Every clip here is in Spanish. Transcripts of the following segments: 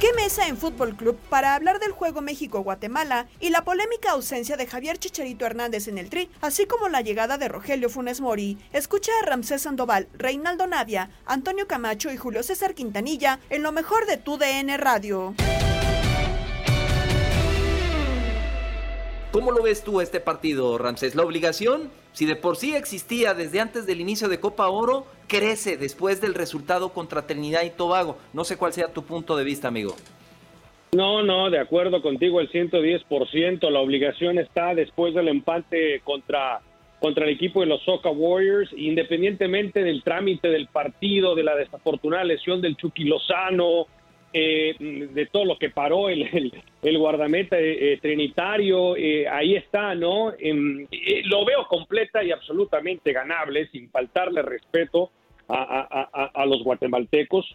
¿Qué mesa en Fútbol Club para hablar del juego México-Guatemala y la polémica ausencia de Javier Chicharito Hernández en el tri, así como la llegada de Rogelio Funes Mori? Escucha a Ramsés Sandoval, Reinaldo Navia, Antonio Camacho y Julio César Quintanilla en lo mejor de tu DN Radio. ¿Cómo lo ves tú este partido, Ramsés? La obligación, si de por sí existía desde antes del inicio de Copa Oro, crece después del resultado contra Trinidad y Tobago. No sé cuál sea tu punto de vista, amigo. No, no, de acuerdo contigo el 110%. La obligación está después del empate contra, contra el equipo de los Soca Warriors, independientemente del trámite del partido, de la desafortunada lesión del Chucky Lozano, eh, de todo lo que paró el, el, guardameta eh, eh, trinitario, eh, ahí está, ¿no? Em, lo veo completa y absolutamente ganable, sin faltarle respeto a, a- a- los guatemaltecos.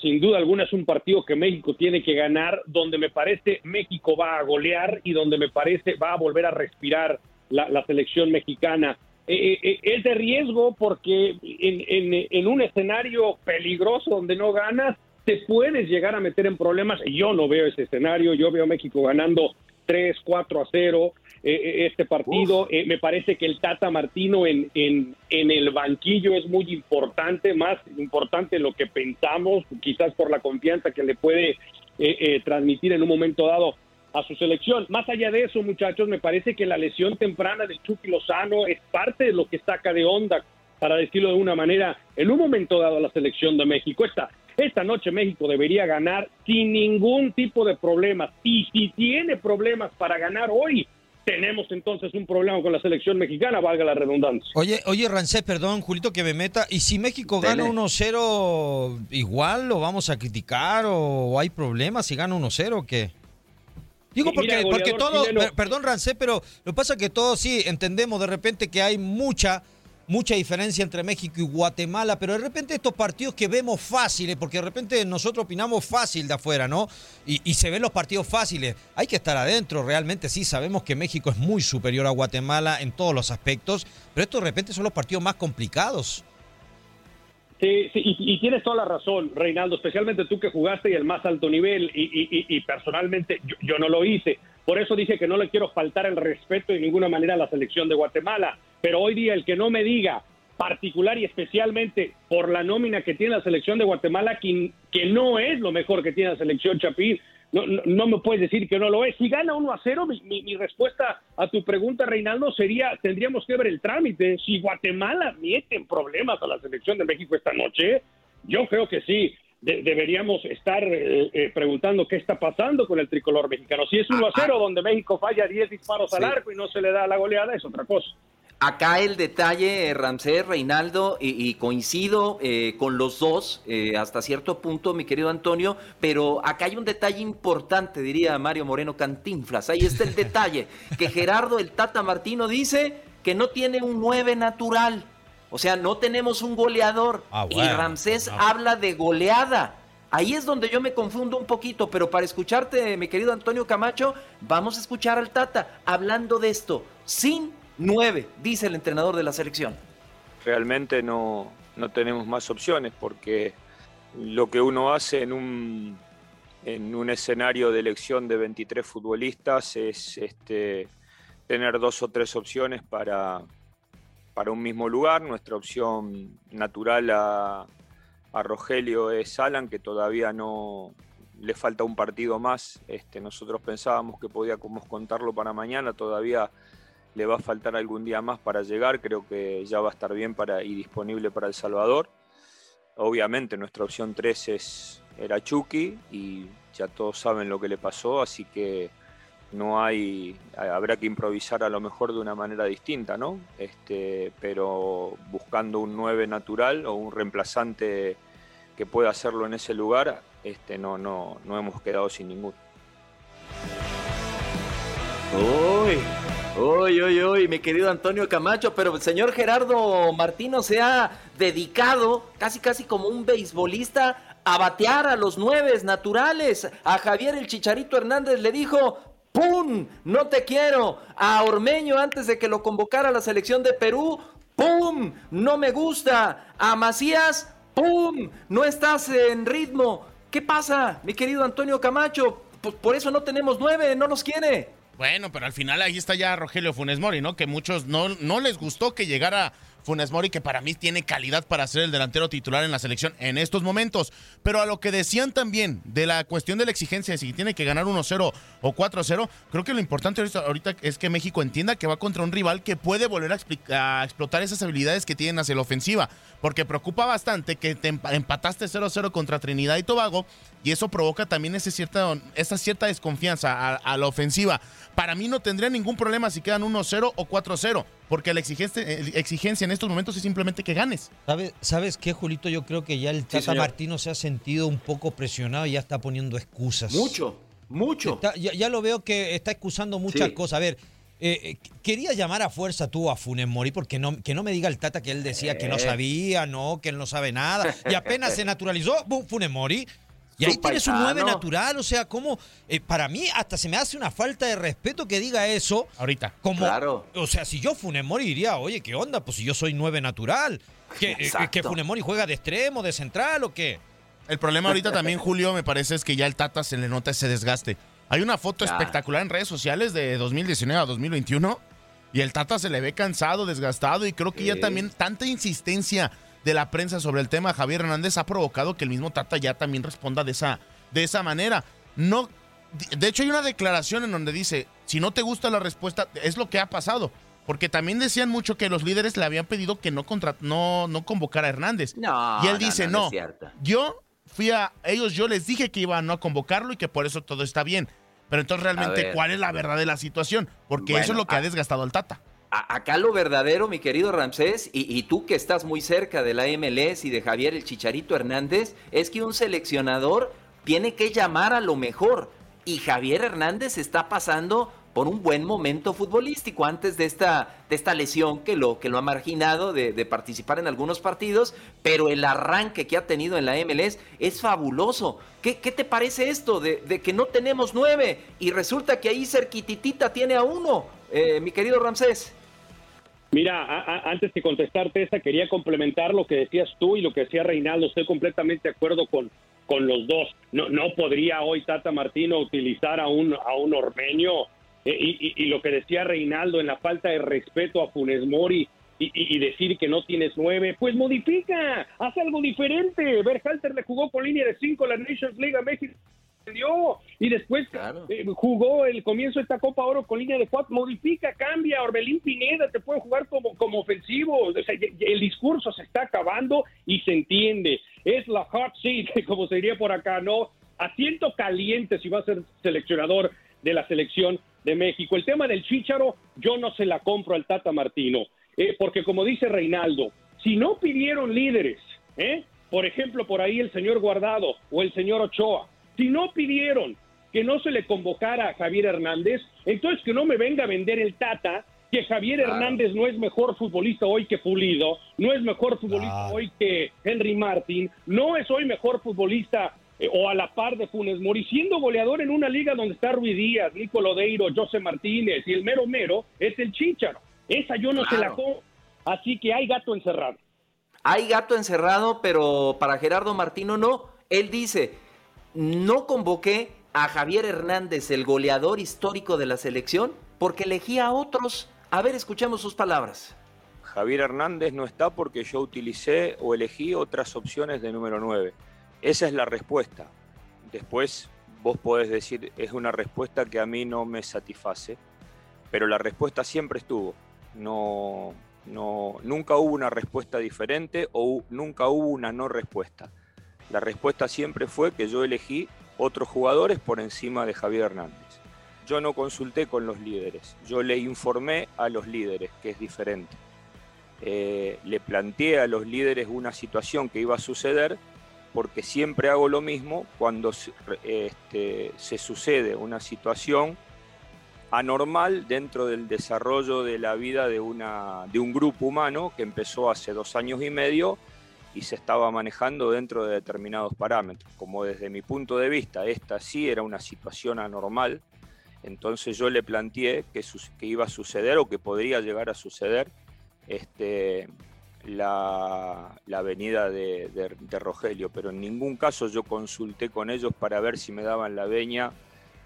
Sin duda alguna es un partido que México tiene que ganar, donde me parece México va a golear y donde me parece va a volver a respirar la, selección mexicana. Es de riesgo porque en, en- en un escenario peligroso donde no ganas, te puedes llegar a meter en problemas. Yo no veo ese escenario, yo veo a México ganando 3, 4 a 0 eh, eh, este partido. Eh, me parece que el Tata Martino en, en, en el banquillo es muy importante, más importante de lo que pensamos, quizás por la confianza que le puede eh, eh, transmitir en un momento dado a su selección. Más allá de eso, muchachos, me parece que la lesión temprana del Chucky Lozano es parte de lo que saca de onda, para decirlo de una manera, en un momento dado a la selección de México. Esta, esta noche México debería ganar sin ningún tipo de problemas. Y si tiene problemas para ganar hoy, tenemos entonces un problema con la selección mexicana, valga la redundancia. Oye, oye, Rancés, perdón, Julito, que me meta. ¿Y si México gana Dele. 1-0, igual lo vamos a criticar o hay problemas si gana 1-0 o qué? Digo, porque, mira, porque perdón, Rancés, pero lo que pasa es que todos sí entendemos de repente que hay mucha, mucha diferencia entre México y Guatemala, pero de repente estos partidos que vemos fáciles, porque de repente nosotros opinamos fácil de afuera, ¿no? Y, se ven los partidos fáciles. Hay que estar adentro, realmente sí, sabemos que México es muy superior a Guatemala en todos los aspectos, pero estos de repente son los partidos más complicados. Sí, sí, y, tienes toda la razón, Reinaldo, especialmente tú que jugaste y el más alto nivel, y, y- y- personalmente yo no lo hice. Por eso dije que no le quiero faltar el respeto de ninguna manera a la selección de Guatemala. Pero hoy día el que no me diga, particular y especialmente por la nómina que tiene la selección de Guatemala, que, no es lo mejor que tiene la selección Chapín, no, no, me puedes decir que no lo es. Si gana 1 a 0, mi, mi- mi respuesta a tu pregunta, Reinaldo, sería, tendríamos que ver el trámite. Si Guatemala mete en problemas a la selección de México esta noche, yo creo que sí. De- deberíamos estar eh, eh, preguntando qué está pasando con el tricolor mexicano. Si es 1 a 0, donde México falla 10 disparos al arco y no se le da la goleada, es otra cosa. Acá el detalle, Ramsés, Reinaldo, y, coincido eh, con los dos eh, hasta cierto punto, mi querido Antonio, pero acá hay un detalle importante, diría Mario Moreno Cantinflas. Ahí está el detalle, que Gerardo el Tata Martino dice que no tiene un 9 natural. O sea, no tenemos un goleador. Ah, y Ramsés habla de goleada. Ahí es donde yo me confundo un poquito, pero para escucharte, mi querido Antonio Camacho, vamos a escuchar al Tata hablando de esto, sin Nueve, dice el entrenador de la selección. Realmente no, no tenemos más opciones porque lo que uno hace en un, en un escenario de elección de 23 futbolistas es este, tener dos o tres opciones para, para un mismo lugar. Nuestra opción natural a, Rogelio es Alan, que todavía no le falta un partido más. Este, nosotros pensábamos que podíamos contarlo para mañana, todavía le va a faltar algún día más para llegar, creo que ya va a estar bien para, y disponible para El Salvador. Obviamente nuestra opción 3 es, era Chucky y ya todos saben lo que le pasó, así que no hay, habrá que improvisar a lo mejor de una manera distinta, ¿no? Este, pero buscando un 9 natural o un reemplazante que pueda hacerlo en ese lugar, este, no, no, no hemos quedado sin ninguno. Uy, Uy, uy, uy, mi querido Antonio Camacho, pero el señor Gerardo Martino se ha dedicado casi, casi como un beisbolista a batear a los nueves naturales. A Javier el Chicharito Hernández le dijo, ¡pum! No te quiero. A Ormeño antes de que lo convocara la selección de Perú, ¡pum! No me gusta. A Macías, ¡pum! No estás en ritmo. ¿Qué pasa, mi querido Antonio Camacho? Pues por eso no tenemos nueve, no nos quiere. Bueno, pero al final ahí está ya Rogelio Funes Mori, ¿no? Que muchos no, no les gustó que llegara Funes Mori, que para mí tiene calidad para ser el delantero titular en la selección en estos momentos. Pero a lo que decían también de la cuestión de la exigencia de si tiene que ganar 1-0 o 4-0, creo que lo importante ahorita es que México entienda que va contra un rival que puede volver a, explotar esas habilidades que tienen hacia la ofensiva. Porque preocupa bastante que te empataste 0-0 contra Trinidad y Tobago y eso provoca también ese cierta, esa cierta desconfianza a, la ofensiva. Para mí no tendría ningún problema si quedan 1-0 o 4-0, porque la exigencia, exigencia, en estos momentos es simplemente que ganes. ¿Sabes, ¿Sabes qué, Julito? Yo creo que ya el Tata Martino se ha sentido un poco presionado y ya está poniendo excusas. Mucho, mucho. ya, lo veo que está excusando muchas cosas. A ver, eh, eh, quería llamar a fuerza tú a Funes Mori porque no, que no me diga el Tata que él decía que no eh. sabía, no, que él no sabe nada. Y apenas se naturalizó, ¡bum! Funes Mori y ahí tienes un 9 natural, o sea, como eh, para mí hasta se me hace una falta de respeto que diga eso. Ahorita. Como, claro. O sea, si yo Funemori diría, oye, ¿qué onda? Pues si yo soy 9 natural. ¿Que, eh, que Funemori juega de extremo, de central o qué? El problema ahorita también, Julio, me parece es que ya el Tata se le nota ese desgaste. Hay una foto espectacular en redes sociales de 2019 a 2021 y el Tata se le ve cansado, desgastado y creo que ya también tanta insistencia de la prensa sobre el tema Javier Hernández ha provocado que el mismo Tata ya también responda de esa, de esa manera. No, de hecho hay una declaración en donde dice, si no te gusta la respuesta, es lo que ha pasado. Porque también decían mucho que los líderes le habían pedido que no, contra, no, no convocara a Hernández. y él dice, no, yo fui a ellos, yo les dije que iba a no convocarlo y que por eso todo está bien. Pero entonces realmente, ¿cuál es la verdad de la situación? Porque eso es lo que ha desgastado al Tata acá lo verdadero, mi querido Ramsés, y, tú que estás muy cerca de la MLS y de Javier el Chicharito Hernández, es que un seleccionador tiene que llamar a lo mejor. Y Javier Hernández está pasando por un buen momento futbolístico antes de esta, de esta lesión que lo, que lo ha marginado de, participar en algunos partidos, pero el arranque que ha tenido en la MLS es fabuloso. ¿Qué, te parece esto de, que no tenemos nueve y resulta que ahí cerquititita tiene a uno, eh, mi querido Ramsés? Mira, antes de contestarte esa, quería complementar lo que decías tú y lo que decía Reinaldo. Estoy completamente de acuerdo con, con los dos. No, no podría hoy Tata Martino utilizar a un, a un ormeño eh, y, lo que decía Reinaldo en la falta de respeto a Funes Mori y, decir que no tienes nueve, pues modifica, haz algo diferente. Berhalter le jugó con línea de cinco la Nations League a México y después eh, jugó el comienzo de esta Copa Oro con línea de cuatro, modifica, cambia, Orbelín Pineda te puede jugar como, como ofensivo, el discurso se está acabando y se entiende, es la hot seat, como se diría por acá, ¿no? Asiento caliente si va a ser seleccionador de la selección de México. El tema del Chícharo, yo no se la compro al Tata Martino. eh, porque como dice Reinaldo, si no pidieron líderes, ¿eh? por ejemplo, por ahí el señor Guardado o el señor Ochoa, si no pidieron que no se le convocara a Javier Hernández, entonces que no me venga a vender el Tata que Javier Hernández no es mejor futbolista hoy que Pulido, no es mejor futbolista hoy que Henry Martin, no es hoy mejor futbolista eh, o a la par de Funes Mori, siendo goleador en una liga donde está Ruiz Díaz, Nico Lodeiro, José Martínez y el mero mero es el Chícharo. Esa yo no se la como, así que hay gato encerrado. Hay gato encerrado, pero para Gerardo Martino no. Él dice, no convoqué a Javier Hernández, el goleador histórico de la selección, porque elegí a otros a ver, escuchemos sus palabras. Javier Hernández no está porque yo utilicé o elegí otras opciones de número 9. Esa es la respuesta. Después vos podés decir, es una respuesta que a mí no me satisface, pero la respuesta siempre estuvo. No, no, nunca hubo una respuesta diferente o nunca hubo una no respuesta. La respuesta siempre fue que yo elegí otros jugadores por encima de Javier Hernández yo no consulté con los líderes, yo le informé a los líderes, que es diferente. Eh, le planteé a los líderes una situación que iba a suceder, porque siempre hago lo mismo cuando este, se sucede una situación anormal dentro del desarrollo de la vida de, una, de un grupo humano que empezó hace dos años y medio y se estaba manejando dentro de determinados parámetros. Como desde mi punto de vista esta sí era una situación anormal, entonces yo le planteé que, iba a suceder o que podría llegar a suceder este, la, venida de, Rogelio, pero en ningún caso yo consulté con ellos para ver si me daban la veña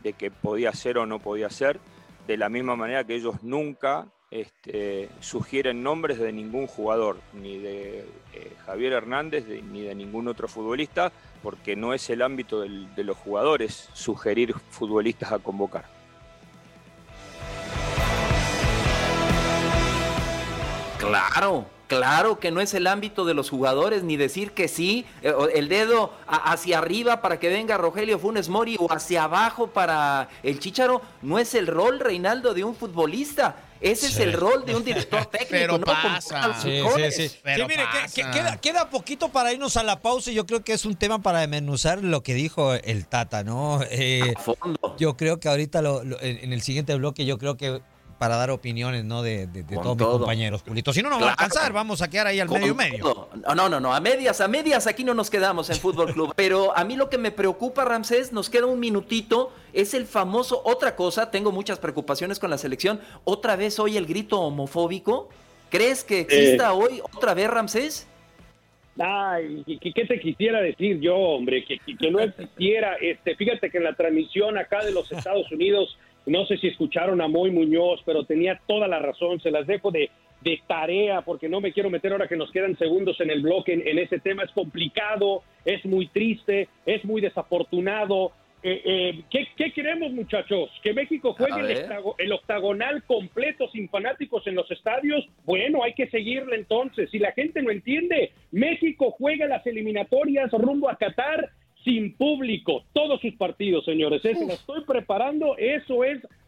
de que podía ser o no podía ser, de la misma manera que ellos nunca este, sugieren nombres de ningún jugador, ni de eh, Javier Hernández ni de ningún otro futbolista, porque no es el ámbito de los jugadores sugerir futbolistas a convocar. Claro, claro que no es el ámbito de los jugadores ni decir que sí, eh, el dedo hacia arriba para que venga Rogelio Funes Mori o hacia abajo para el Chicharo, no es el rol, Reinaldo, de un futbolista. Ese es el rol de un director técnico. Pero ¿no? pasa. Sí, sí, sí. mire, queda, queda, poquito para irnos a la pausa y yo creo que es un tema para desmenuzar lo que dijo el Tata, ¿no? Eh, yo creo que ahorita en el siguiente bloque yo creo que para dar opiniones, ¿no? De, todos mis compañeros, Julito. Si no, no va a alcanzar, vamos a quedar ahí al medio medio. No, no, no, a medias, a medias aquí no nos quedamos en Fútbol Club. Pero a mí lo que me preocupa, Ramsés, nos queda un minutito, es el famoso, otra cosa, tengo muchas preocupaciones con la selección, otra vez hoy el grito homofóbico. ¿Crees que exista eh. hoy otra vez, Ramsés? Ay, ¿qué, te quisiera decir yo, hombre? Que, que, no existiera. Este, fíjate que en la transmisión acá de los Estados Unidos no sé si escucharon a Moy Muñoz, pero tenía toda la razón. Se las dejo de, tarea porque no me quiero meter ahora que nos quedan segundos en el bloque en, ese tema. Es complicado, es muy triste, es muy desafortunado. Eh, eh, ¿qué, queremos, muchachos? ¿Que México juegue el, el, octagonal completo sin fanáticos en los estadios? Bueno, hay que seguirle entonces. Si la gente no entiende, México juega las eliminatorias rumbo a Qatar sin público todos sus partidos, señores. Es, me estoy preparando, eso es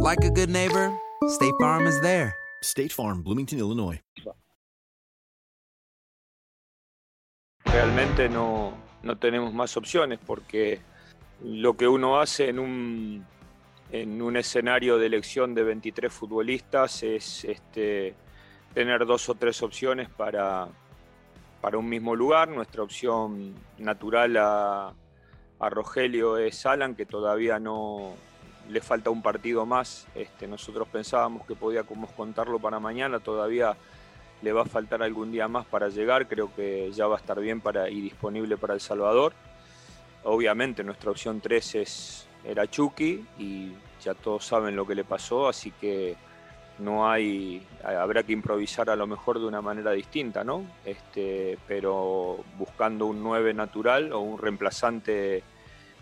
like a good neighbor, State Farm is there. State Farm, Bloomington, Illinois. Realmente no, no tenemos más opciones porque lo que uno hace en un, en un escenario de elección de 23 futbolistas es este, tener dos o tres opciones para, para un mismo lugar. Nuestra opción natural a, a Rogelio es Alan, que todavía no le falta un partido más. Este, nosotros pensábamos que podíamos contarlo para mañana, todavía le va a faltar algún día más para llegar. Creo que ya va a estar bien para, y disponible para El Salvador. Obviamente nuestra opción 3 es, era Chucky y ya todos saben lo que le pasó, así que no hay, habrá que improvisar a lo mejor de una manera distinta, ¿no? Este, pero buscando un 9 natural o un reemplazante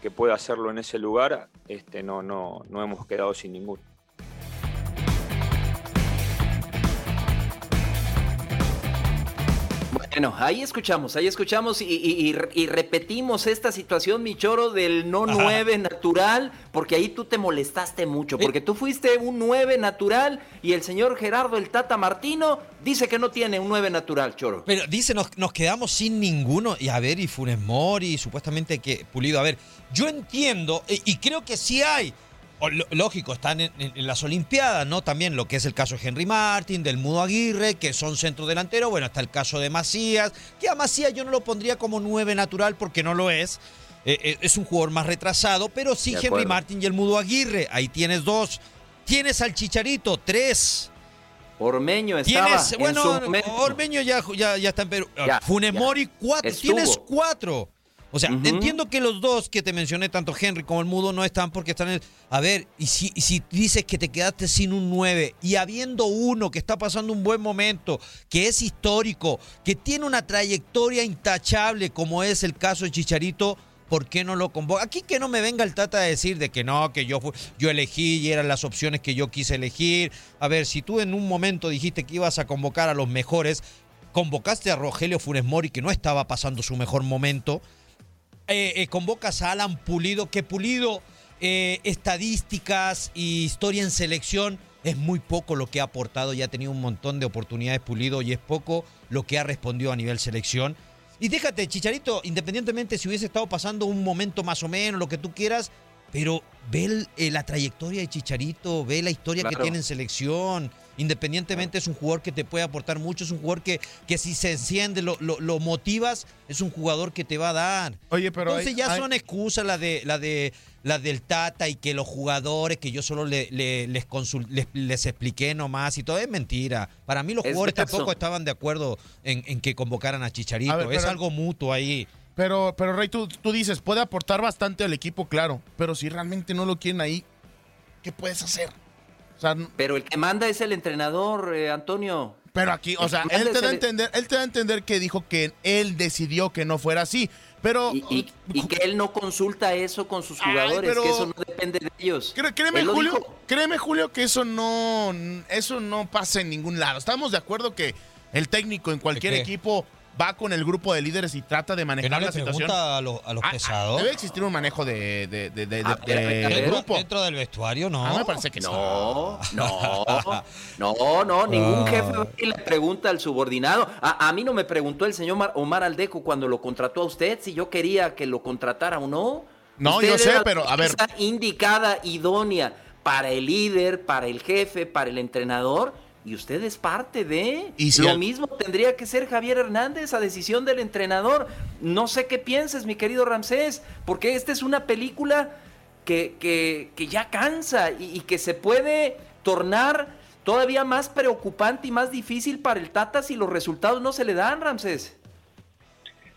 que pueda hacerlo en ese lugar, este, no, no, no hemos quedado sin ninguno. Bueno, ahí escuchamos, ahí escuchamos y, y- y- y repetimos esta situación, mi choro, del no Ajá. 9 natural, porque ahí tú te molestaste mucho, porque tú fuiste un 9 natural y el señor Gerardo el Tata Martino dice que no tiene un 9 natural, choro. Pero dice, nos, nos quedamos sin ninguno. Y a ver, y Funes Mori, supuestamente que Pulido. A ver, yo entiendo, y, creo que sí hay. lógico, están en, en- en las Olimpiadas, ¿no? También lo que es el caso de Henry Martin, del Mudo Aguirre, que son centro delantero. Bueno, está el caso de Macías, que a Macías yo no lo pondría como nueve natural porque no lo es. Eh, eh, es un jugador más retrasado, pero sí De Henry acuerdo. Martin y el Mudo Aguirre. Ahí tienes dos. Tienes al Chicharito, tres. Ormeño estaba Tienes, en bueno, su momento. Ormeño ya, ya, ya está en Perú. Ya, Funes. Mori, cuatro. Estuvo. Tienes cuatro. O sea, entiendo que los dos que te mencioné, tanto Henry como el Mudo, no están porque están en. A ver, y si, y si dices que te quedaste sin un 9 y habiendo uno que está pasando un buen momento, que es histórico, que tiene una trayectoria intachable como es el caso de Chicharito, ¿por qué no lo convoca? Aquí que no me venga el Tata a decir de que no, que yo, yo elegí y eran las opciones que yo quise elegir. A ver, si tú en un momento dijiste que ibas a convocar a los mejores, convocaste a Rogelio Funes Mori, que no estaba pasando su mejor momento. Eh, eh, convocas a Alan Pulido, que Pulido, eh, estadísticas y historia en selección, es muy poco lo que ha aportado, ya ha tenido un montón de oportunidades Pulido y es poco lo que ha respondido a nivel selección. Y déjate, Chicharito, independientemente si hubiese estado pasando un momento más o menos, lo que tú quieras, pero ve el- eh, la trayectoria de Chicharito, ve la historia que tiene en selección. Independientemente es un jugador que te puede aportar mucho, es un jugador que, que si se enciende, lo, lo- lo motivas, es un jugador que te va a dar. Oye, pero Entonces hay- ya hay- son excusas la de la de la del Tata y que los jugadores que yo solo le- le- les, les les expliqué nomás y todo es mentira. Para mí los Es jugadores tampoco estaban de acuerdo en, en que convocaran a Chicharito. A ver, es pero- algo mutuo ahí. Pero, pero Rey, tú, tú dices, puede aportar bastante al equipo, claro. Pero si realmente no lo quieren ahí, ¿qué puedes hacer? O sea, n- Pero el que manda es el entrenador, eh, Antonio. pero aquí, o sea, él te da a entender, él te da a entender que dijo que él decidió que no fuera así. Pero Y, y- y que él no consulta eso con sus Ay, jugadores, pero- que eso no depende de ellos. Cré- créeme, Julio, dijo. créeme, Julio, que eso no, eso no pasa en ningún lado. Estamos de acuerdo que el técnico en cualquier equipo va con el grupo de líderes y trata de Que manejar no le la situación. pregunta a los, a los Ah, ah, pesados. Debe existir un manejo de, de, de, de- A de- ver, de a ver, grupo. Dentro del vestuario, no. Ah, me parece que No, no, no, no, ningún Ah. jefe le pregunta al subordinado. A, a mí no me preguntó el señor Mar- Omar Aldeco cuando lo contrató a usted si yo quería que lo contratara o no. No, Usted yo sé, pero, a ver. indicada, idónea para el líder, para el jefe, para el entrenador. Y usted es parte de. Y si Lo al- mismo tendría que ser Javier Hernández a decisión del entrenador. No sé qué pienses, mi querido Ramsés, porque esta es una película que, que- que ya cansa y, y que se puede tornar todavía más preocupante y más difícil para el Tata si los resultados no se le dan, Ramsés.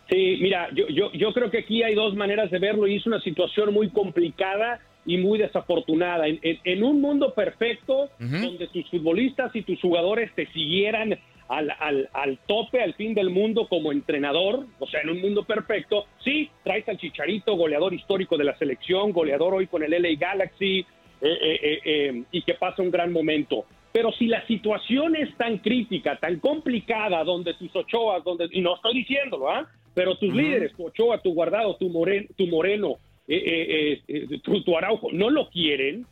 Sí, mira, yo, yo, yo creo que aquí hay dos maneras de verlo y es una situación muy complicada y muy desafortunada. En, en- en un mundo perfecto, donde tus futbolistas y tus jugadores te siguieran al, al, al tope, al fin del mundo como entrenador, o sea, en un mundo perfecto, sí, traes al Chicharito, goleador histórico de la selección, goleador hoy con el LA Galaxy, eh, eh, eh, eh, y que pasa un gran momento. Pero si la situación es tan crítica, tan complicada, donde tus Ochoas, donde, y no estoy diciéndolo, ¿ah? Pero tus líderes, tu Ochoa, tu Guardado, tu Moreno, tu, Moreno, eh, eh, eh, tu, tu Araujo, no lo quieren,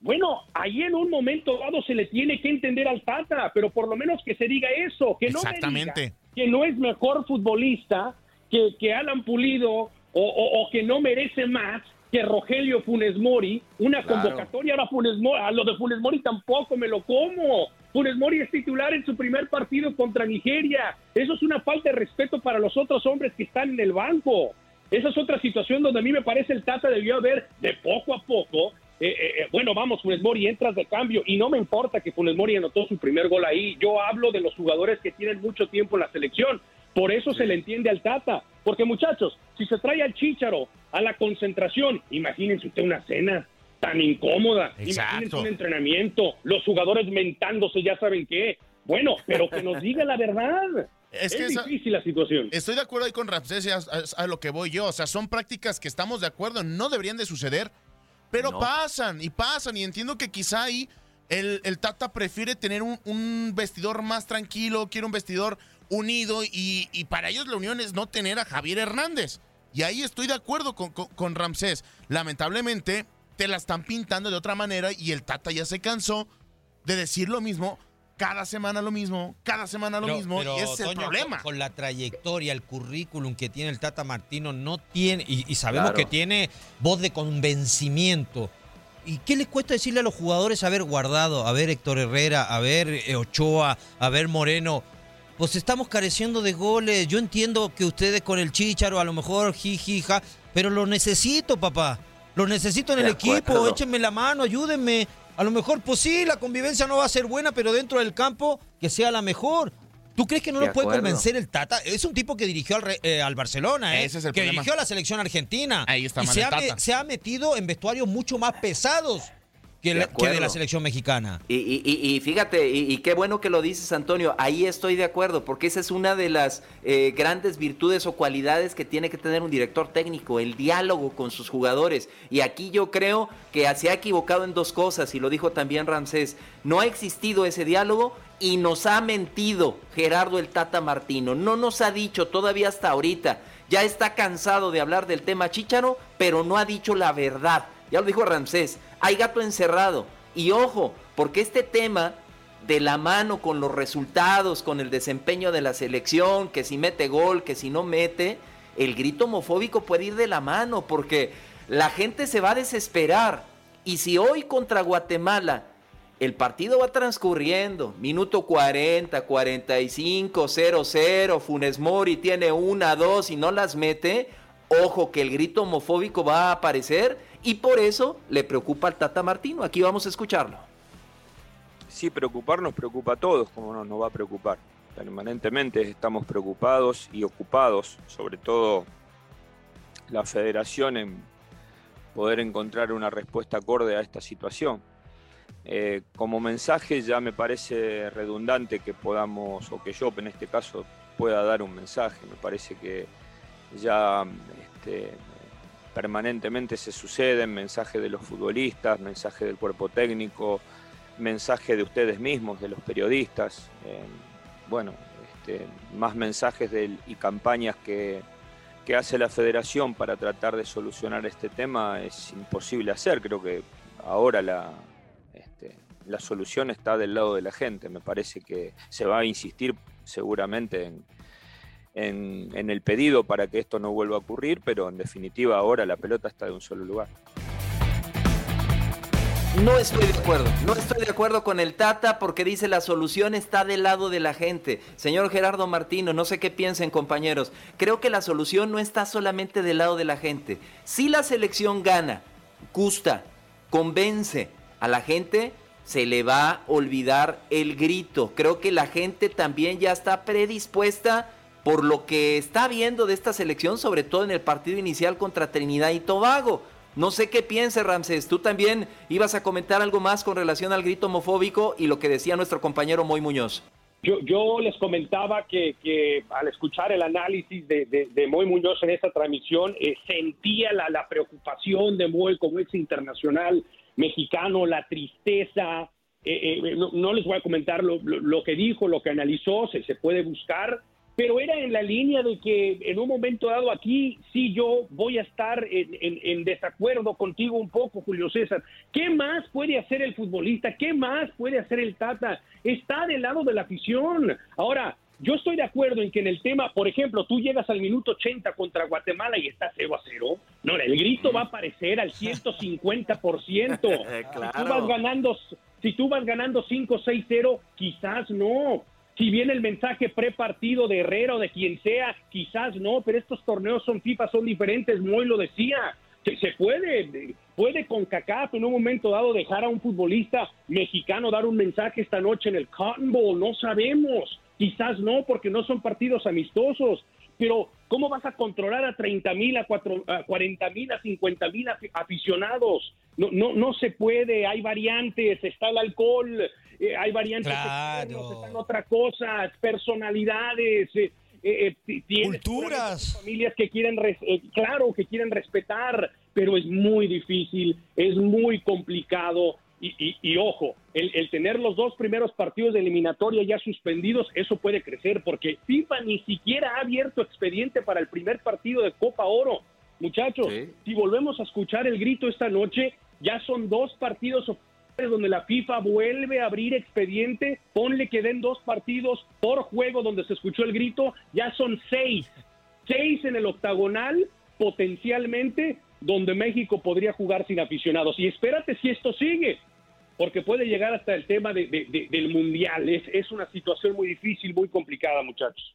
bueno, ahí en un momento dado se le tiene que entender al Tata, pero por lo menos que se diga eso, que no me Exactamente. diga que no es mejor futbolista que, que Alan Pulido o, o- o que no merece más que Rogelio Funes Mori, una Claro. convocatoria a, Funes Mori, a lo de Funes Mori tampoco me lo como. Funes Mori es titular en su primer partido contra Nigeria. Eso es una falta de respeto para los otros hombres que están en el banco. Esa es otra situación donde a mí me parece el Tata debió haber de poco a poco. eh, eh, eh, bueno, vamos, Funes Mori, entras de cambio y no me importa que Funes Mori anotó su primer gol ahí. Yo hablo de los jugadores que tienen mucho tiempo en la selección. Por eso se le entiende al Tata. Porque muchachos, si se trae al Chícharo a la concentración, imagínense usted una cena tan incómoda. Imagínense Exacto. un entrenamiento, los jugadores mentándose, ya saben qué. Bueno, pero que nos diga la verdad. Es Es, que esa- difícil la situación. Estoy de acuerdo ahí con Ramsés, a, a- a lo que voy yo. O sea, son prácticas que estamos de acuerdo, no deberían de suceder, pero No. pasan y pasan. Y entiendo que quizá ahí el, el Tata prefiere tener un, un vestidor más tranquilo, quiere un vestidor unido y, y para ellos la unión es no tener a Javier Hernández. Y ahí estoy de acuerdo con, con, con Ramsés. Lamentablemente te la están pintando de otra manera y el Tata ya se cansó de decir lo mismo. Cada semana lo mismo, cada semana lo Pero- mismo, pero, y ese es el Toño, problema. Con, con la trayectoria, el currículum que tiene el Tata Martino, no tiene, y, y sabemos Claro. que tiene voz de convencimiento. ¿Y qué les cuesta decirle a los jugadores haber guardado, a ver Héctor Herrera, a ver eh, Ochoa, a ver Moreno? Pues estamos careciendo de goles. Yo entiendo que ustedes con el Chícharo, a lo mejor jijija, pero lo necesito, papá. Lo necesito en el equipo. Échenme la mano, ayúdenme. A lo mejor, pues sí, la convivencia no va a ser buena, pero dentro del campo que sea la mejor. ¿Tú crees que no De lo puede convencer el Tata? Es un tipo que dirigió al, Re- eh, al Barcelona, ¿eh? Ese es el que problema. dirigió a la selección argentina. Ahí está y mal se el ha, me- Tata. se ha metido en vestuarios mucho más pesados que, De la- que de acuerdo. la selección mexicana. Y, y- y- y fíjate, y, y qué bueno que lo dices, Antonio, ahí estoy de acuerdo, porque esa es una de las eh, grandes virtudes o cualidades que tiene que tener un director técnico, el diálogo con sus jugadores. Y aquí yo creo que se ha equivocado en dos cosas, y lo dijo también Ramsés, no ha existido ese diálogo y nos ha mentido Gerardo el Tata Martino, no nos ha dicho todavía hasta ahorita, ya está cansado de hablar del tema Chícharo, pero no ha dicho la verdad. Ya lo dijo Ramsés, hay gato encerrado. Y ojo, porque este tema de la mano con los resultados, con el desempeño de la selección, que si mete gol, que si no mete, el grito homofóbico puede ir de la mano, porque la gente se va a desesperar. Y si hoy contra Guatemala el partido va transcurriendo, minuto 40, 45, 0-0, Funes Mori tiene una, dos y no las mete, ojo que el grito homofóbico va a aparecer y por eso le preocupa al Tata Martino. Aquí vamos a escucharlo. Sí, preocupar nos preocupa a todos, como no nos va a preocupar. Permanentemente estamos preocupados y ocupados, sobre todo la federación, en poder encontrar una respuesta acorde a esta situación. Eh, como mensaje ya me parece redundante que podamos, o que yo en este caso pueda dar un mensaje. Me parece que ya este, permanentemente se suceden mensajes de los futbolistas, mensajes del cuerpo técnico, mensaje de ustedes mismos, de los periodistas. eh, bueno, este, más mensajes y campañas que, que hace la federación para tratar de solucionar este tema es imposible hacer. Creo que ahora la, este, la solución está del lado de la gente. Me parece que se va a insistir seguramente en, en, el pedido para que esto no vuelva a ocurrir, pero en definitiva ahora la pelota está de un solo lugar. No estoy de acuerdo, no estoy de acuerdo con el Tata porque dice la solución está del lado de la gente. Señor Gerardo Martino, no sé qué piensen compañeros, creo que la solución no está solamente del lado de la gente. Si la selección gana, gusta, convence a la gente, se le va a olvidar el grito. Creo que la gente también ya está predispuesta por lo que está viendo de esta selección, sobre todo en el partido inicial contra Trinidad y Tobago. No sé qué piense Ramses, tú también ibas a comentar algo más con relación al grito homofóbico y lo que decía nuestro compañero Moy Muñoz. Yo, yo les comentaba que, al escuchar el análisis de, de, Moy Muñoz en esta transmisión, eh, sentía la, la, preocupación de Moy como ex internacional mexicano, la tristeza. Eh, eh, no, les voy a comentar lo, que dijo, lo que analizó, se puede buscar pero era en la línea de que en un momento dado aquí sí yo voy a estar en, desacuerdo contigo un poco, Julio César. ¿Qué más puede hacer el futbolista? ¿Qué más puede hacer el Tata? Está del lado de la afición. Ahora, yo estoy de acuerdo en que en el tema, por ejemplo, tú llegas al minuto 80 contra Guatemala y está 0 a 0. No, el grito va a aparecer al 150%. claro. Si tú vas ganando, si tú vas ganando 5-6-0, quizás no si viene el mensaje prepartido de Herrera o de quien sea, quizás no, pero estos torneos son FIFA, son diferentes, Moy lo decía. Se, puede, puede con CACAF en un momento dado dejar a un futbolista mexicano dar un mensaje esta noche en el Cotton Bowl, no sabemos, quizás no, porque no son partidos amistosos, pero ¿cómo vas a controlar a 30 mil, a, 40 mil, a 50 mil aficionados? No, no, no se puede, hay variantes, está el alcohol, eh, hay variantes claro. están otras cosas, personalidades, eh, eh, culturas, familias que quieren, claro, que quieren respetar, pero es muy difícil, es muy complicado. Y, ojo, el, el, tener los dos primeros partidos de eliminatoria ya suspendidos, eso puede crecer, porque FIFA ni siquiera ha abierto expediente para el primer partido de Copa Oro. Muchachos, si volvemos a escuchar el grito esta noche, ya son dos partidos donde la FIFA vuelve a abrir expediente, ponle que den dos partidos por juego donde se escuchó el grito, ya son seis, seis en el octagonal potencialmente donde México podría jugar sin aficionados. Y espérate si esto sigue, porque puede llegar hasta el tema del mundial. Es, es una situación muy difícil, muy complicada, muchachos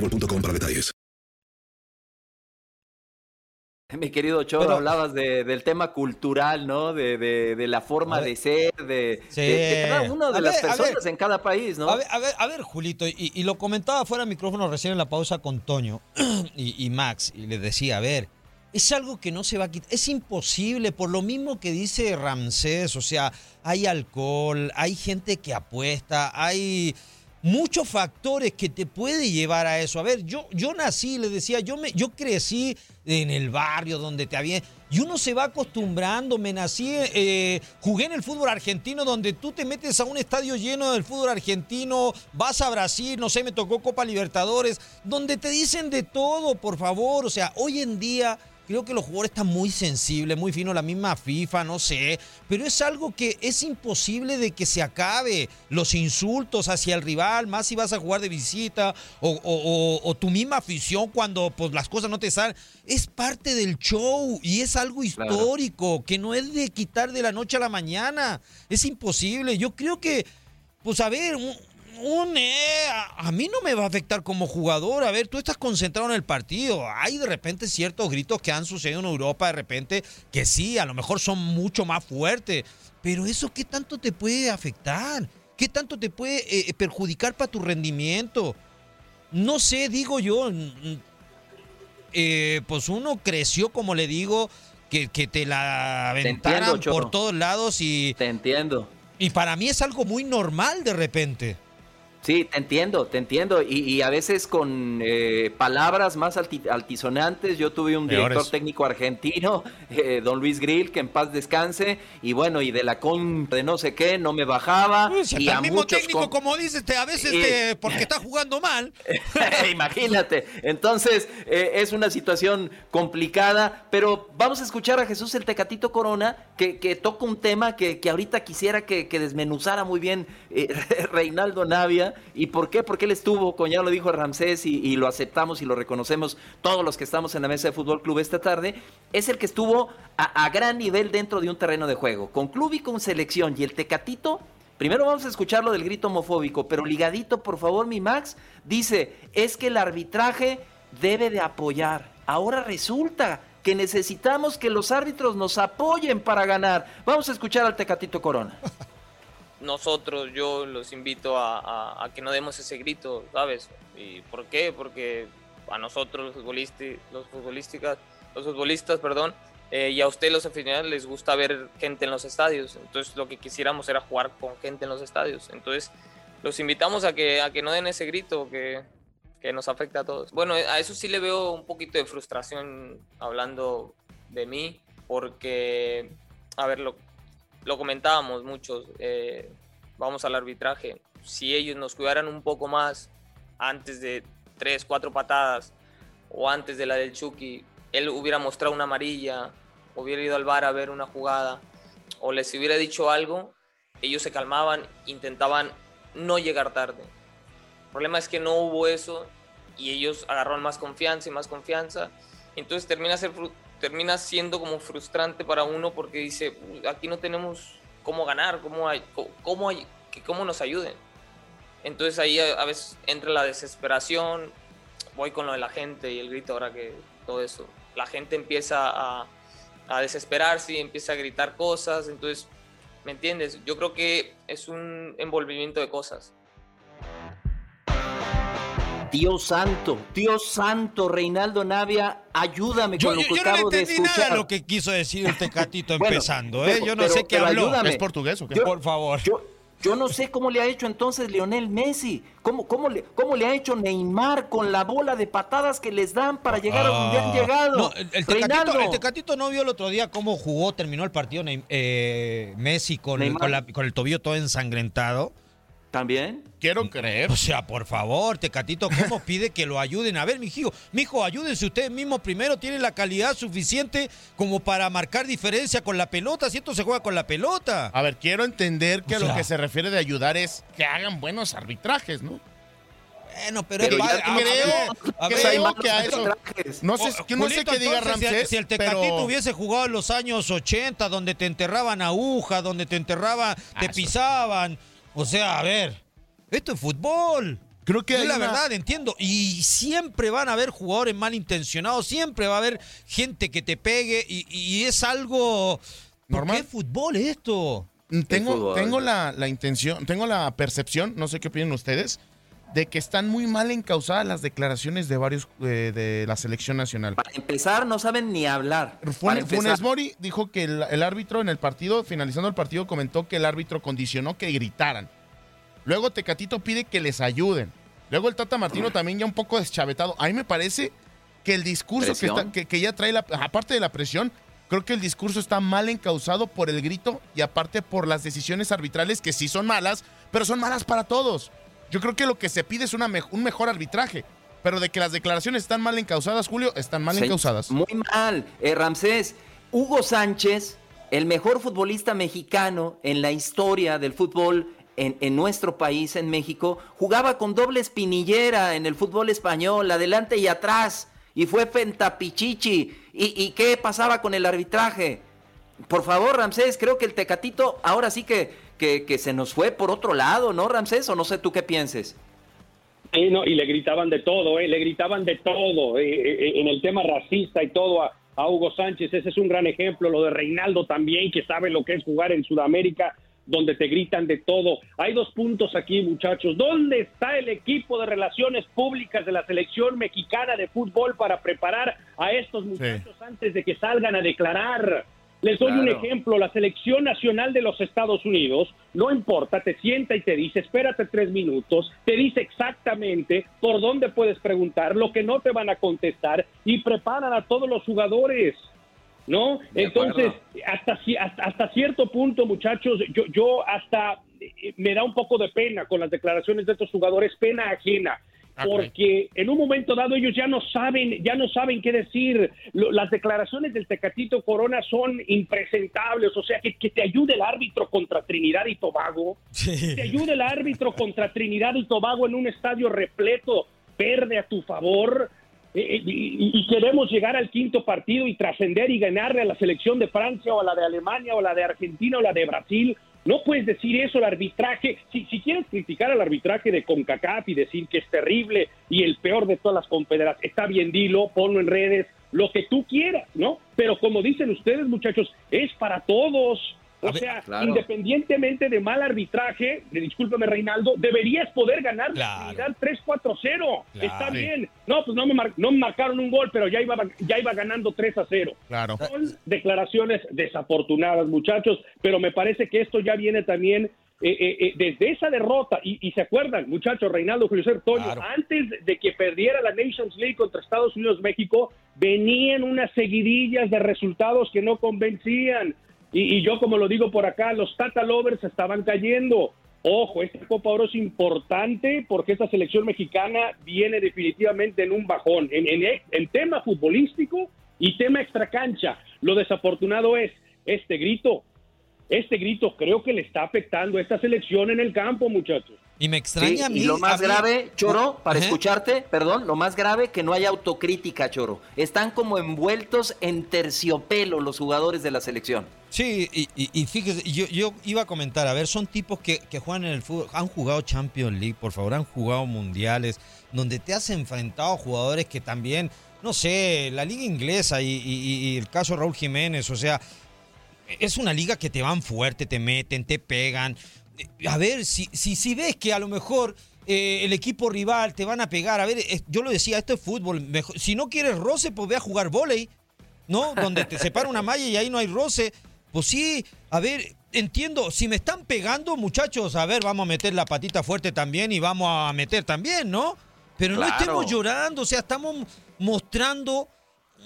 para detalles. Mi querido Choro, hablabas del tema cultural, ¿no? De, la forma de ser, de, cada una de las personas en cada país, ¿no? A ver, a ver, Julito, y, lo comentaba fuera de micrófono recién en la pausa con Toño y, y Max, y le decía, a ver, es algo que no se va a quitar, es imposible, por lo mismo que dice Ramsés, o sea, hay alcohol, hay gente que apuesta, hay muchos factores que te puede llevar a eso. A ver, yo, yo nací, le decía, yo, me, yo crecí en el barrio donde te había... Y uno se va acostumbrando, me nací, eh, jugué en el fútbol argentino donde tú te metes a un estadio lleno del fútbol argentino, vas a Brasil, no sé, me tocó Copa Libertadores, donde te dicen de todo, por favor. O sea, hoy en día Creo que los jugadores están muy sensibles, muy finos, la misma FIFA, no sé. Pero es algo que es imposible de que se acabe. Los insultos hacia el rival, más si vas a jugar de visita, o, tu misma afición cuando pues, las cosas no te salen. Es parte del show y es algo histórico que no es de quitar de la noche a la mañana. Es imposible. Yo creo que, pues a ver, un, eh, a, mí no me va a afectar como jugador. A ver, tú estás concentrado en el partido. Hay de repente ciertos gritos que han sucedido en Europa de repente que sí, a lo mejor son mucho más fuertes. Pero eso, ¿qué tanto te puede afectar? ¿Qué tanto te puede eh, eh, perjudicar para tu rendimiento? No sé, digo yo. pues uno creció, como le digo, que, que te la aventaran por todos lados y... Te entiendo. Y para mí es algo muy normal de repente. Sí, te entiendo, te entiendo. Y, a veces con eh, palabras más altisonantes. Yo tuve un director técnico argentino, eh, don Luis Grill, que en paz descanse. Y bueno, y de la con de no sé qué, no me bajaba. y el mismo técnico, como dices, a veces porque está jugando mal. Imagínate. Entonces, eh, es una situación complicada. Pero vamos a escuchar a Jesús el Tecatito Corona, que, toca un tema que, ahorita quisiera que, que desmenuzara muy bien Reinaldo Navia ¿Y por qué? Porque él estuvo, con ya lo dijo Ramsés y, lo aceptamos y lo reconocemos todos los que estamos en la mesa de Fútbol Club esta tarde. Es el que estuvo a, gran nivel dentro de un terreno de juego, con club y con selección. Y el Tecatito, primero vamos a escuchar lo del grito homofóbico, pero ligadito, por favor, mi Max, dice, es que el arbitraje debe de apoyar. Ahora resulta que necesitamos que los árbitros nos apoyen para ganar. Vamos a escuchar al Tecatito Corona. nosotros, yo los invito a, que no demos ese grito, ¿sabes? ¿Y por qué? Porque a nosotros los futbolistas, los futbolistas, los futbolistas, perdón, eh, y a ustedes los aficionados les gusta ver gente en los estadios. Entonces lo que quisiéramos era jugar con gente en los estadios. Entonces los invitamos a que, a que no den ese grito que, que nos afecta a todos. Bueno, a eso sí le veo un poquito de frustración hablando de mí, porque, a ver, lo, lo comentábamos muchos, eh, vamos al arbitraje, si ellos nos cuidaran un poco más antes de tres, cuatro patadas o antes de la del Chucky, él hubiera mostrado una amarilla, hubiera ido al bar a ver una jugada o les hubiera dicho algo, ellos se calmaban, intentaban no llegar tarde. El problema es que no hubo eso y ellos agarraron más confianza y más confianza. Entonces termina ser termina siendo como frustrante para uno porque dice, aquí no tenemos cómo ganar, cómo, hay, cómo, hay, cómo nos ayuden. Entonces ahí a, veces entra la desesperación, voy con lo de la gente y el grito ahora que todo eso. La gente empieza a, a desesperarse empieza a gritar cosas, entonces, ¿me entiendes? Yo creo que es un envolvimiento de cosas. Dios santo, Dios santo, Reinaldo Navia, ayúdame con lo que yo acabo no de escuchar. Nada lo que quiso decir el Tecatito empezando, ¿eh? Yo no sé qué habló. Ayúdame. ¿Es portugués o qué? Por favor. Yo, no sé cómo le ha hecho entonces Lionel Messi. ¿Cómo, cómo, le, ¿Cómo le ha hecho Neymar con la bola de patadas que les dan para llegar a donde han ah. llegado? No, el, tecatito, no vio el otro día cómo jugó, terminó el partido eh, Messi con, con el tobillo todo ensangrentado. ¿También? Quiero creer. O sea, por favor, Tecatito, ¿cómo pide que lo ayuden? A ver, mijo, mijo, ayúdense ustedes mismos primero. Tienen la calidad suficiente como para marcar diferencia con la pelota. Si esto se juega con la pelota. A ver, quiero entender que a lo que se refiere de ayudar es que hagan buenos arbitrajes, ¿no? Bueno, pero, pero es creo, que a eso. No sé, no sé qué diga Ramsés. Si, el Tecatito hubiese jugado en los años 80, donde te enterraban agujas, donde te enterraban, te ah, pisaban. O sea, a ver, esto es fútbol. Creo que es la verdad, entiendo. Y siempre van a haber jugadores malintencionados, siempre va a haber gente que te pegue y, es algo normal. ¿Qué fútbol esto? Tengo, tengo la, intención, tengo la percepción, no sé qué opinan ustedes, de que están muy mal encausadas las declaraciones de varios eh, de la selección nacional. Para empezar, no saben ni hablar. Funes, Mori dijo que el, árbitro en el partido, finalizando el partido, comentó que el árbitro condicionó que gritaran. Luego Tecatito pide que les ayuden. Luego el Tata Martino también ya un poco deschavetado. A mí me parece que el discurso que, está- que- que ya trae, la, aparte de la presión, creo que el discurso está mal encausado por el grito y aparte por las decisiones arbitrales que sí son malas, pero son malas para todos. Yo creo que lo que se pide es una un mejor arbitraje. Pero de que las declaraciones están mal encausadas, Julio, están mal encausadas. Muy mal. Eh, Ramsés, Hugo Sánchez, el mejor futbolista mexicano en la historia del fútbol en, en nuestro país, en México, jugaba con doble espinillera en el fútbol español, adelante y atrás, y fue pentapichichi. ¿Y, y qué pasaba con el arbitraje? Por favor, Ramsés, creo que el Tecatito ahora sí que, que, que se nos fue por otro lado, ¿no, Ramsés? O no sé tú qué pienses. Sí, no, y le gritaban de todo, eh, le gritaban de todo, eh, eh, en el tema racista y todo a, a Hugo Sánchez, ese es un gran ejemplo, lo de Reinaldo también, que sabe lo que es jugar en Sudamérica, donde te gritan de todo. Hay dos puntos aquí, muchachos. ¿Dónde está el equipo de relaciones públicas de la selección mexicana de fútbol para preparar a estos muchachos antes de que salgan a declarar? Les doy un ejemplo, la selección nacional de los Estados Unidos, no importa, te sienta y te dice, espérate tres minutos, te dice exactamente por dónde puedes preguntar, lo que no te van a contestar y preparan a todos los jugadores. ¿No? De Entonces, hasta, hasta, hasta cierto punto, muchachos, yo, yo hasta eh, me da un poco de pena con las declaraciones de estos jugadores, pena ajena, porque en un momento dado ellos ya no saben, ya no saben qué decir. Lo- las declaraciones del Tecatito Corona son impresentables, o sea, que, que te ayude el árbitro contra Trinidad y Tobago, que te ayude el árbitro contra Trinidad y Tobago en un estadio repleto, verde a tu favor. eh, eh, y, y queremos llegar al quinto partido y trascender y ganarle a la selección de Francia o a la de Alemania o a la de Argentina o la de Brasil. No puedes decir eso, el arbitraje. Si, quieres criticar al arbitraje de CONCACAF y decir que es terrible y el peor de todas las confederaciones, está bien, dilo, ponlo en redes, lo que tú quieras, ¿no? Pero como dicen ustedes, muchachos, es para todos. O sea, claro. independientemente de mal arbitraje, discúlpame Reinaldo, deberías poder ganar la Trinidad 3-4-0. Claro. Está bien. No, pues no me, mar- no me marcaron un gol, pero ya iba, ya iba ganando 3-0. Claro. Son declaraciones desafortunadas, muchachos, pero me parece que esto ya viene también eh, eh, eh, desde esa derrota. Y, y se acuerdan, muchachos, Reinaldo, Julio Toño, antes de que perdiera la Nations League contra Estados Unidos-México, venían unas seguidillas de resultados que no convencían. Y, y yo, como lo digo por acá, los Tata Lovers estaban cayendo. Ojo, esta Copa Oro es importante porque esta selección mexicana viene definitivamente en un bajón, en, en, en tema futbolístico y tema extracancha. Lo desafortunado es este grito. Este grito creo que le está afectando a esta selección en el campo, muchachos. Y me Sí, extraña a mí. y lo más mí- grave, Choro, para Ajá. escucharte, perdón, lo más grave que no hay autocrítica, Choro. Están como envueltos en terciopelo los jugadores de la selección. Sí, y, y- y fíjese, yo, yo iba a comentar, a ver, son tipos que, que juegan en el fútbol, han jugado Champions League, por favor, han jugado mundiales, donde te has enfrentado a jugadores que también, no sé, la liga inglesa y, y- y el caso Raúl Jiménez, o sea, es una liga que te van fuerte, te meten, te pegan. Eh, A ver, si, si, si ves que a lo mejor eh, el equipo rival te van a pegar, a ver, eh, yo lo decía, esto es fútbol, mejor- si no quieres roce, pues ve a jugar volei, ¿no? Donde te separa una malla y ahí no hay roce. Pues sí, a ver, entiendo, si me están pegando, muchachos, a ver, vamos a meter la patita fuerte también y vamos a meter también, ¿no? Pero no estemos llorando, o sea, estamos mostrando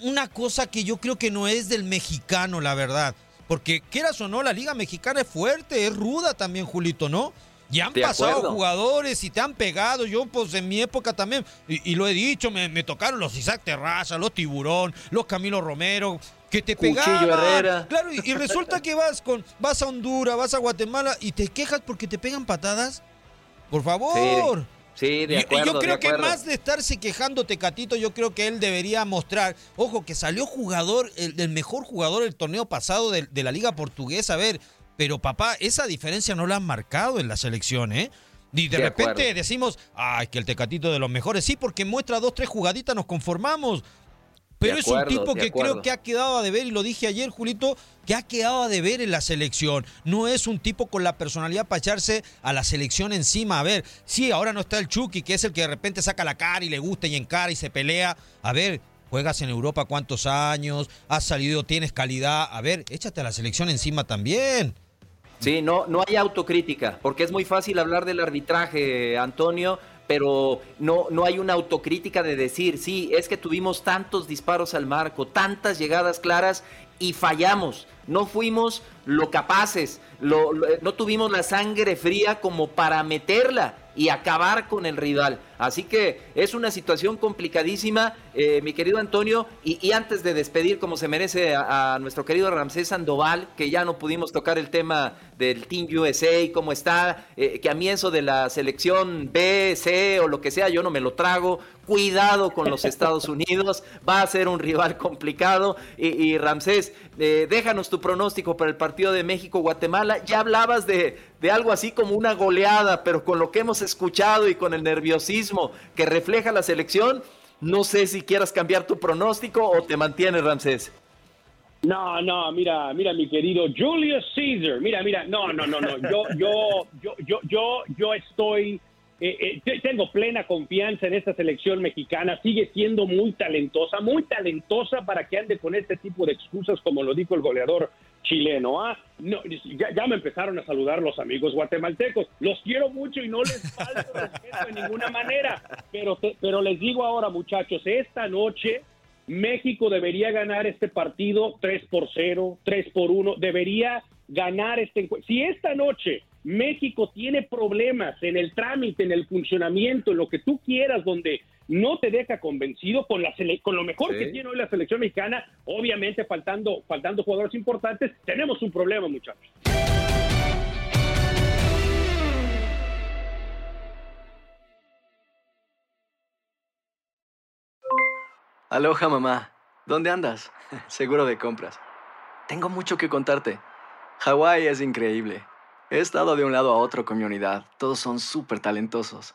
una cosa que yo creo que no es del mexicano, la verdad. Porque quieras o no, la liga mexicana es fuerte, es ruda también, Julito, ¿no? Y han De pasado acuerdo. jugadores y te han pegado. Yo, pues en mi época también, y, y lo he dicho, me, me tocaron los Isaac Terraza, los Tiburón, los Camilo Romero, que te Cuchillo pegaban. Herrera. Claro, y, y resulta que vas con vas a Honduras, vas a Guatemala y te quejas porque te pegan patadas. Por favor. Sí, de Yo- acuerdo. yo creo de que más de estarse quejando Tecatito, yo creo que él debería mostrar, ojo, que salió jugador, el, el mejor jugador del torneo pasado de, de la liga portuguesa, a ver, pero papá, esa diferencia no la han marcado en la selección, ¿eh? Y de, De repente acuerdo. decimos, ay, que el Tecatito de los mejores, sí, porque muestra dos, tres jugaditas, nos conformamos. Pero es un tipo que creo que ha quedado a deber, y lo dije ayer, Julito, que ha quedado a deber en la selección. No es un tipo con la personalidad para echarse a la selección encima. A ver, sí, ahora no está el Chucky, que es el que de repente saca la cara y le gusta y encara y se pelea. A ver, juegas en Europa cuántos años, has salido, tienes calidad. A ver, échate a la selección encima también. Sí, no, no hay autocrítica, porque es muy fácil hablar del arbitraje, Antonio, pero no, no hay una autocrítica de decir, sí, es que tuvimos tantos disparos al marco, tantas llegadas claras y fallamos. No fuimos lo capaces, no tuvimos la sangre fría como para meterla y acabar con el rival. Así que es una situación complicadísima, eh, mi querido Antonio. Y, antes de despedir, como se merece a, nuestro querido Ramsés Sandoval, que ya no pudimos tocar el tema del Team USA, cómo está, eh, que a mí eso de la selección B, C o lo que sea, yo no me lo trago. Cuidado con los Estados Unidos, va a ser un rival complicado. Y, Ramsés, eh, déjanos tu pronóstico para el partido de México-Guatemala. Ya hablabas de, de algo así como una goleada, pero con lo que hemos escuchado y con el nerviosismo que refleja la selección, no sé si quieras cambiar tu pronóstico o te mantienes, Ramsés. No, no, mira, mira, mi querido Julius Caesar, mira, mira, no, no, no, no, yo, yo, yo, yo, yo, yo estoy eh, eh, tengo plena confianza en esta selección mexicana, sigue siendo muy talentosa, muy talentosa para que ande con este tipo de excusas, como lo dijo el goleador chileno. ¿ah? No, ya, me empezaron a saludar los amigos guatemaltecos, los quiero mucho y no les falto respeto de ninguna manera, pero, pero les digo ahora muchachos, esta noche México debería ganar este partido 3 por 0, 3 por 1, debería ganar este encuentro. Si esta noche México tiene problemas en el trámite, en el funcionamiento, en lo que tú quieras, donde no te deja convencido con, la con lo mejor que tiene hoy la selección mexicana, obviamente faltando, faltando jugadores importantes, tenemos un problema, muchachos. Aloha mamá, ¿dónde andas? Seguro de compras. Tengo mucho que contarte. Hawái es increíble. He estado de un lado a otro con mi unidad. Todos son súper talentosos.